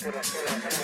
Gracias.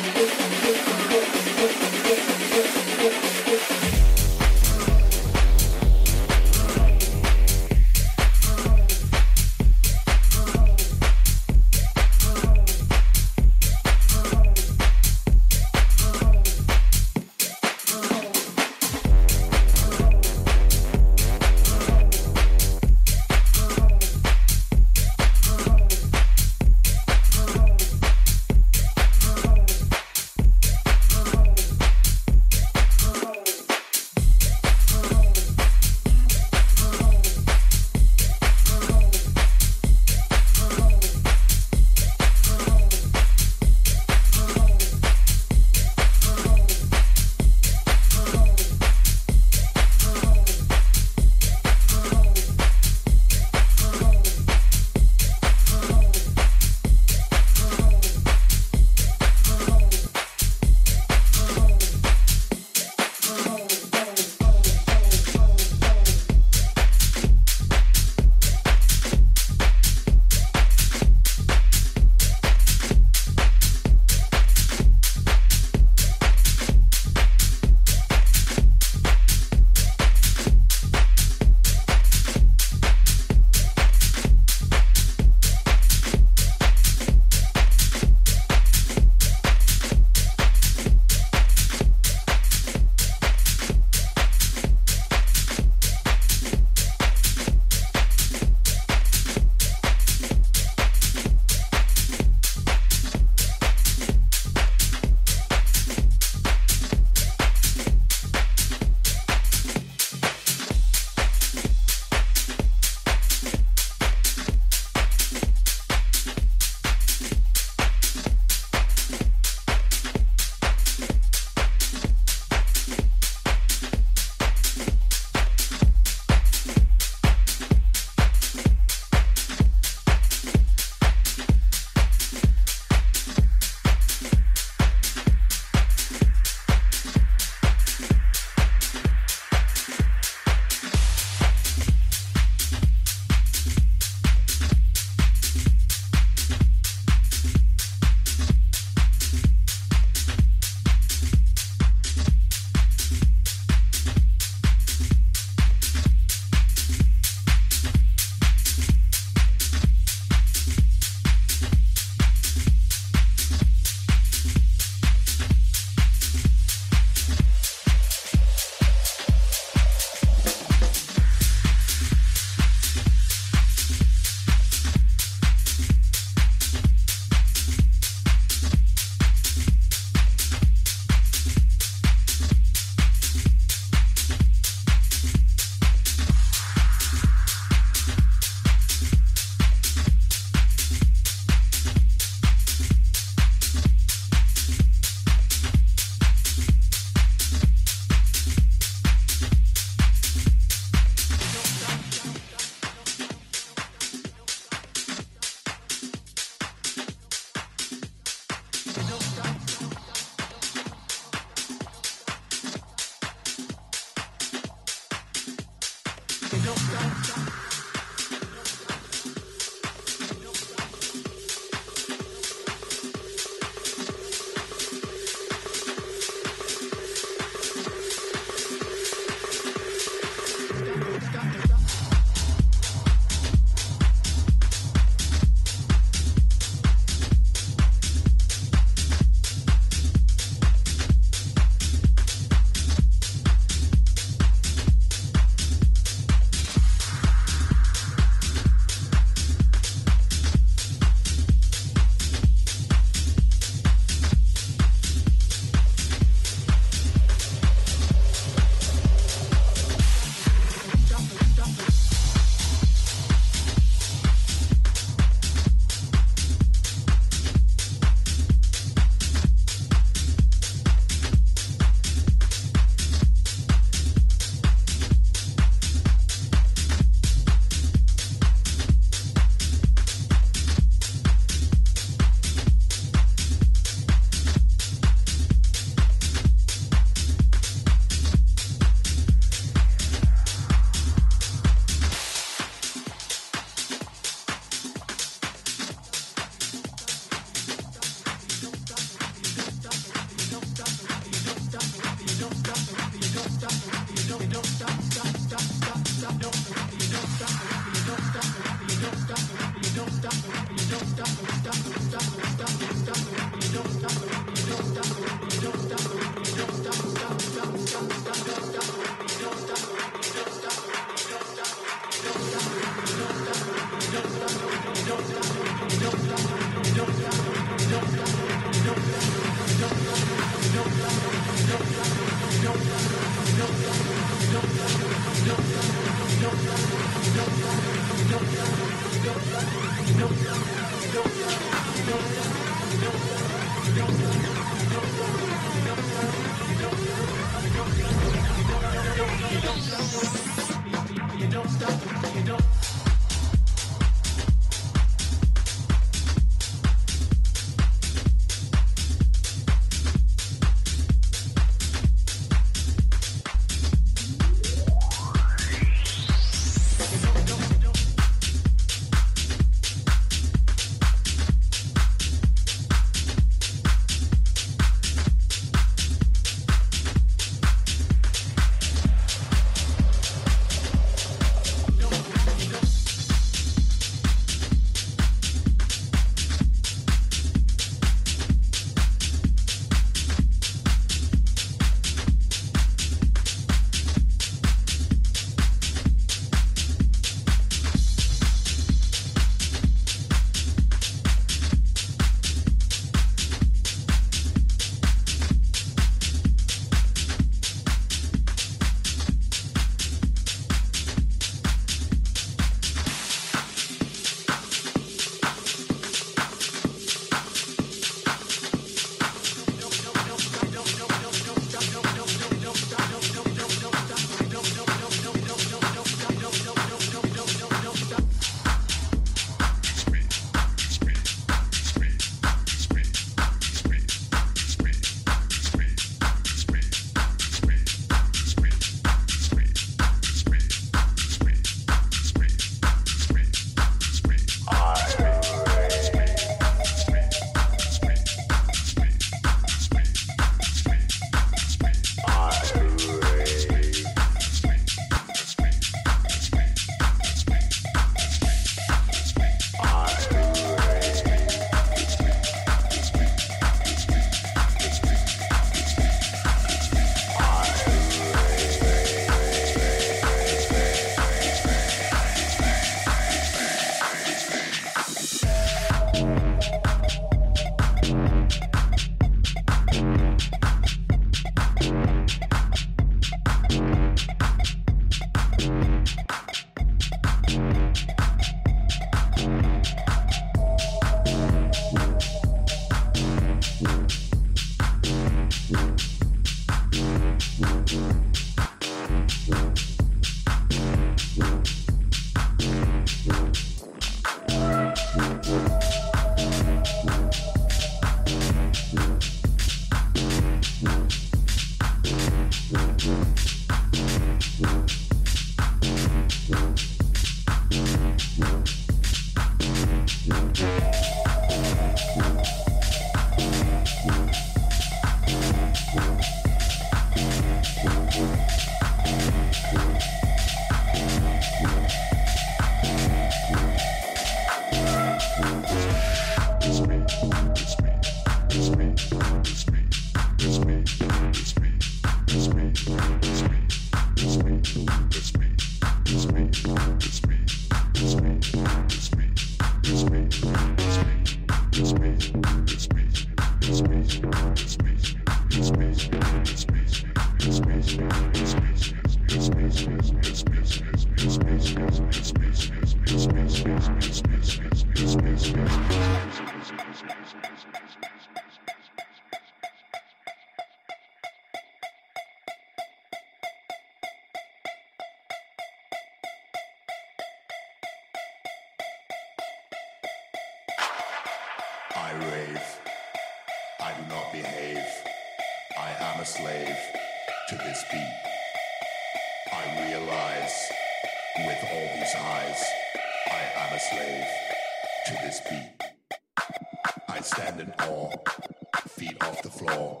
feet off the floor.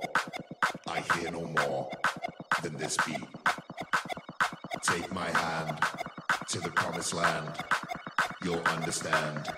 I hear no more than this beat. Take my hand to the promised land. You'll understand.